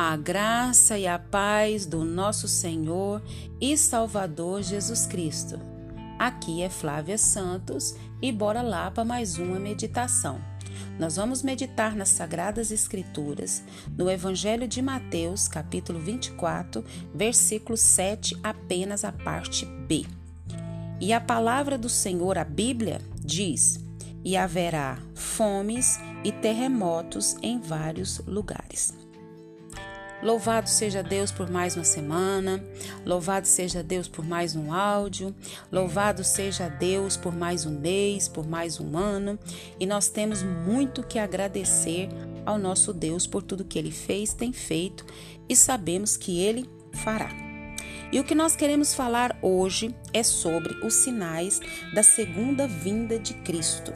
A graça e a paz do nosso Senhor e Salvador Jesus Cristo. Aqui é Flávia Santos e bora lá para mais uma meditação. Nós vamos meditar nas Sagradas Escrituras, no Evangelho de Mateus, capítulo 24, versículo 7, apenas a parte B. E a palavra do Senhor, a Bíblia, diz: E haverá fomes e terremotos em vários lugares. Louvado seja Deus por mais uma semana, louvado seja Deus por mais um áudio, louvado seja Deus por mais um mês, por mais um ano, e nós temos muito que agradecer ao nosso Deus por tudo que ele fez, tem feito e sabemos que ele fará. E o que nós queremos falar hoje é sobre os sinais da segunda vinda de Cristo.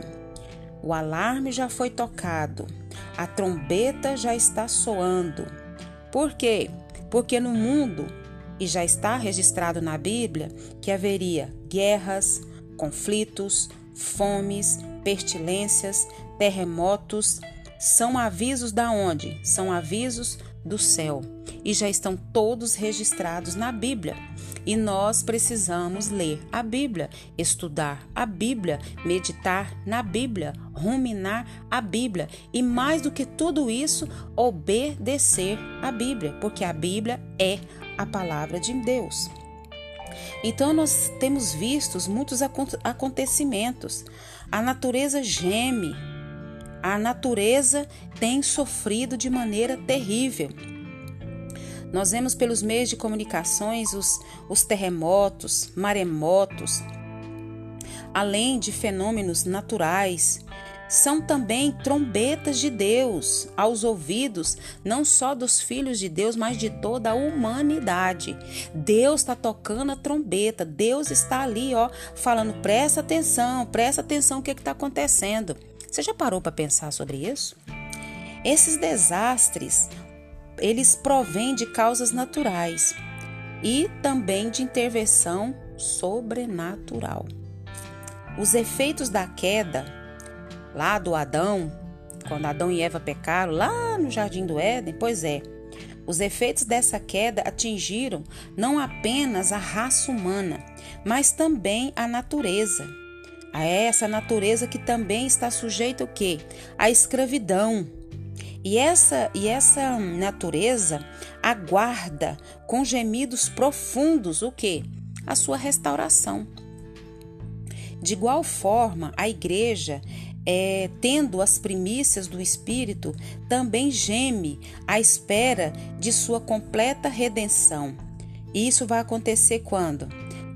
O alarme já foi tocado, a trombeta já está soando por quê? Porque no mundo, e já está registrado na Bíblia, que haveria guerras, conflitos, fomes, pestilências, terremotos, são avisos da onde? São avisos do céu e já estão todos registrados na Bíblia. E nós precisamos ler a Bíblia, estudar a Bíblia, meditar na Bíblia, ruminar a Bíblia e mais do que tudo isso, obedecer a Bíblia, porque a Bíblia é a palavra de Deus. Então nós temos visto muitos acontecimentos. A natureza geme, a natureza tem sofrido de maneira terrível. Nós vemos pelos meios de comunicações os, os terremotos, maremotos, além de fenômenos naturais, são também trombetas de Deus aos ouvidos, não só dos filhos de Deus, mas de toda a humanidade. Deus está tocando a trombeta, Deus está ali, ó, falando: presta atenção, presta atenção o que está acontecendo. Você já parou para pensar sobre isso? Esses desastres eles provêm de causas naturais e também de intervenção sobrenatural. Os efeitos da queda lá do Adão, quando Adão e Eva pecaram lá no jardim do Éden, pois é, os efeitos dessa queda atingiram não apenas a raça humana, mas também a natureza. A essa natureza que também está sujeita o quê? À escravidão e essa, e essa natureza aguarda com gemidos profundos o que? A sua restauração. De igual forma, a igreja, é, tendo as primícias do Espírito, também geme à espera de sua completa redenção. E isso vai acontecer quando?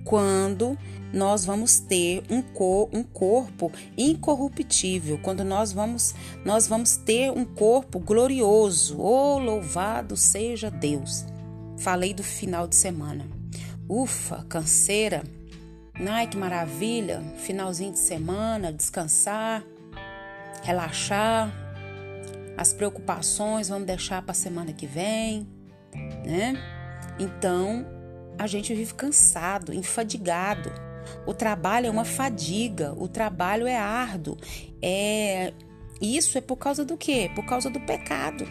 Quando nós vamos ter um, cor, um corpo incorruptível, quando nós vamos, nós vamos ter um corpo glorioso. Oh, louvado seja Deus! Falei do final de semana. Ufa, canseira. Ai, que maravilha! Finalzinho de semana, descansar, relaxar. As preocupações vamos deixar para a semana que vem, né? Então, a gente vive cansado, enfadigado. O trabalho é uma fadiga, o trabalho é árduo. É isso é por causa do quê? Por causa do pecado.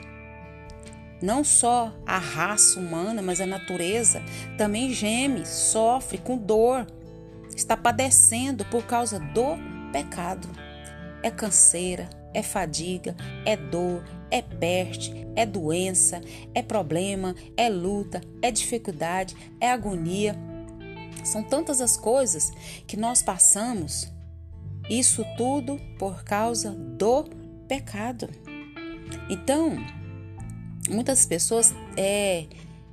Não só a raça humana, mas a natureza também geme, sofre com dor, está padecendo por causa do pecado. É canseira, é fadiga, é dor, é peste, é doença, é problema, é luta, é dificuldade, é agonia. São tantas as coisas que nós passamos, isso tudo por causa do pecado. Então, muitas pessoas é,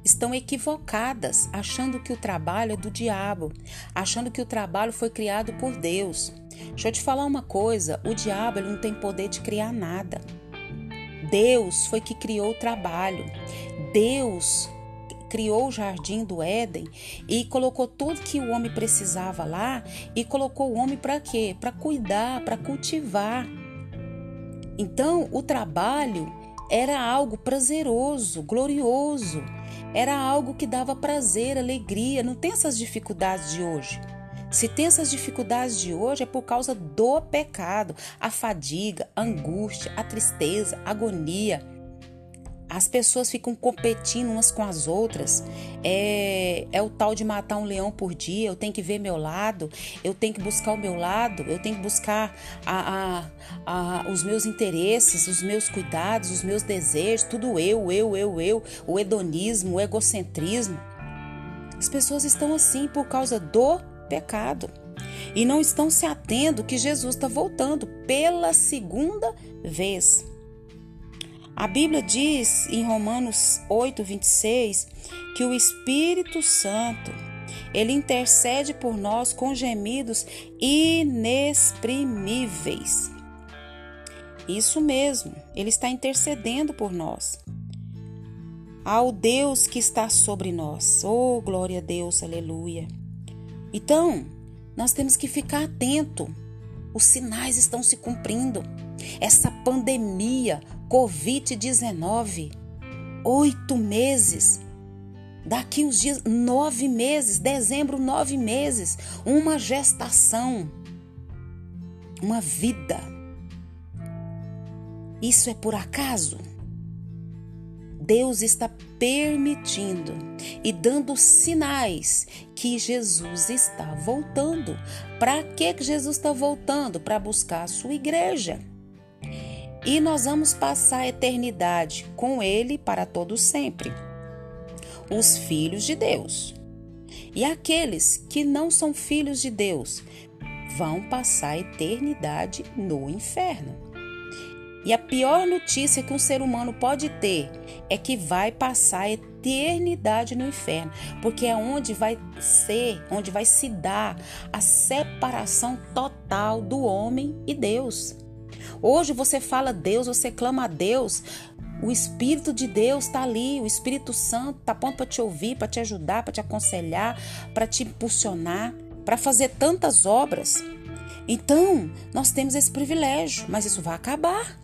estão equivocadas, achando que o trabalho é do diabo, achando que o trabalho foi criado por Deus. Deixa eu te falar uma coisa: o diabo não tem poder de criar nada. Deus foi que criou o trabalho. Deus criou o jardim do Éden e colocou tudo que o homem precisava lá e colocou o homem para quê? Para cuidar, para cultivar. Então, o trabalho era algo prazeroso, glorioso, era algo que dava prazer, alegria. Não tem essas dificuldades de hoje. Se tem essas dificuldades de hoje é por causa do pecado, a fadiga, a angústia, a tristeza, a agonia As pessoas ficam competindo umas com as outras. É, é o tal de matar um leão por dia. Eu tenho que ver meu lado. Eu tenho que buscar o meu lado. Eu tenho que buscar a, a, a, os meus interesses, os meus cuidados, os meus desejos. Tudo eu, eu, eu, eu. O hedonismo, o egocentrismo. As pessoas estão assim por causa do pecado e não estão se atendo que Jesus está voltando pela segunda vez. A Bíblia diz em Romanos 8, 26 que o Espírito Santo ele intercede por nós com gemidos inexprimíveis. Isso mesmo, ele está intercedendo por nós. Ao Deus que está sobre nós. Oh, glória a Deus, aleluia. Então, nós temos que ficar atento. Os sinais estão se cumprindo. Essa pandemia Covid-19, oito meses. Daqui uns dias, nove meses, dezembro, nove meses, uma gestação, uma vida. Isso é por acaso? Deus está permitindo e dando sinais que Jesus está voltando. Para que Jesus está voltando? Para buscar a sua igreja. E nós vamos passar a eternidade com Ele para todo sempre. Os filhos de Deus. E aqueles que não são filhos de Deus vão passar a eternidade no inferno. E a pior notícia que um ser humano pode ter é que vai passar a eternidade no inferno, porque é onde vai ser, onde vai se dar a separação total do homem e Deus. Hoje você fala Deus, você clama a Deus, o Espírito de Deus está ali, o Espírito Santo está pronto para te ouvir, para te ajudar, para te aconselhar, para te impulsionar, para fazer tantas obras. Então, nós temos esse privilégio, mas isso vai acabar.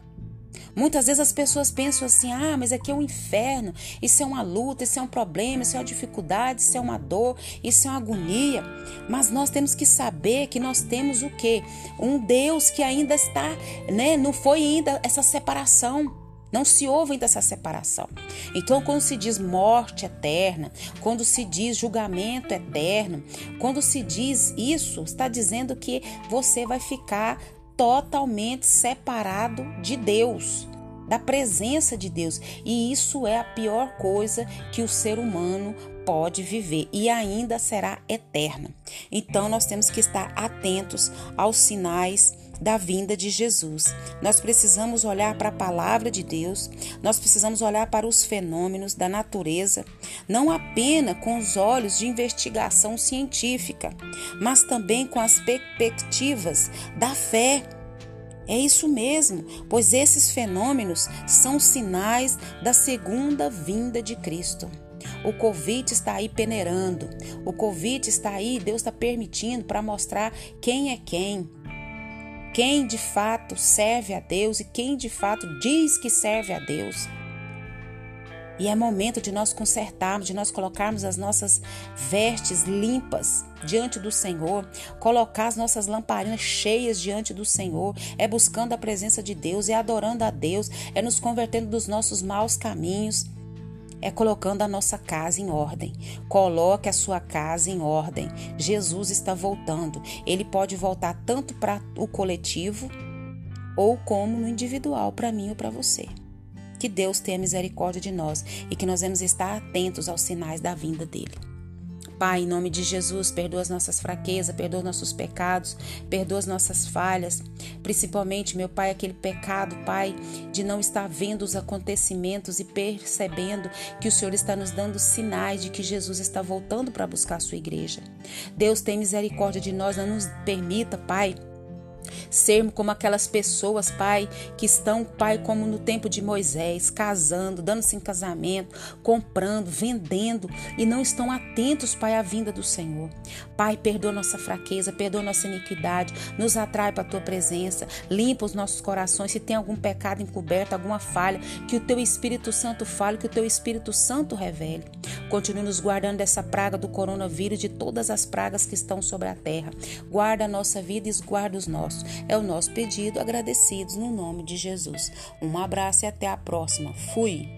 Muitas vezes as pessoas pensam assim: ah, mas aqui é um inferno, isso é uma luta, isso é um problema, isso é uma dificuldade, isso é uma dor, isso é uma agonia. Mas nós temos que saber que nós temos o quê? Um Deus que ainda está, né? Não foi ainda essa separação. Não se ouve ainda essa separação. Então, quando se diz morte eterna, quando se diz julgamento eterno, quando se diz isso, está dizendo que você vai ficar totalmente separado de Deus, da presença de Deus. E isso é a pior coisa que o ser humano pode viver e ainda será eterna. Então nós temos que estar atentos aos sinais da vinda de Jesus. Nós precisamos olhar para a palavra de Deus, nós precisamos olhar para os fenômenos da natureza, não apenas com os olhos de investigação científica, mas também com as perspectivas da fé. É isso mesmo, pois esses fenômenos são sinais da segunda vinda de Cristo. O Covid está aí peneirando, o Covid está aí, Deus está permitindo para mostrar quem é quem quem de fato serve a Deus e quem de fato diz que serve a Deus. E é momento de nós consertarmos, de nós colocarmos as nossas vestes limpas diante do Senhor, colocar as nossas lamparinas cheias diante do Senhor, é buscando a presença de Deus, é adorando a Deus, é nos convertendo dos nossos maus caminhos é colocando a nossa casa em ordem. Coloque a sua casa em ordem. Jesus está voltando. Ele pode voltar tanto para o coletivo ou como no individual, para mim ou para você. Que Deus tenha misericórdia de nós e que nós vamos estar atentos aos sinais da vinda dele. Pai, em nome de Jesus, perdoa as nossas fraquezas, perdoa nossos pecados, perdoa as nossas falhas, principalmente, meu Pai, aquele pecado, Pai, de não estar vendo os acontecimentos e percebendo que o Senhor está nos dando sinais de que Jesus está voltando para buscar a sua igreja. Deus tem misericórdia de nós, não nos permita, Pai, Sermos como aquelas pessoas, Pai, que estão, Pai, como no tempo de Moisés, casando, dando-se em casamento, comprando, vendendo e não estão atentos, Pai, à vinda do Senhor. Pai, perdoa nossa fraqueza, perdoa nossa iniquidade, nos atrai para a tua presença, limpa os nossos corações. Se tem algum pecado encoberto, alguma falha, que o teu Espírito Santo fale, que o teu Espírito Santo revele. Continue nos guardando dessa praga do coronavírus, de todas as pragas que estão sobre a terra. Guarda a nossa vida e guarda os nossos. É o nosso pedido, agradecidos no nome de Jesus. Um abraço e até a próxima. Fui!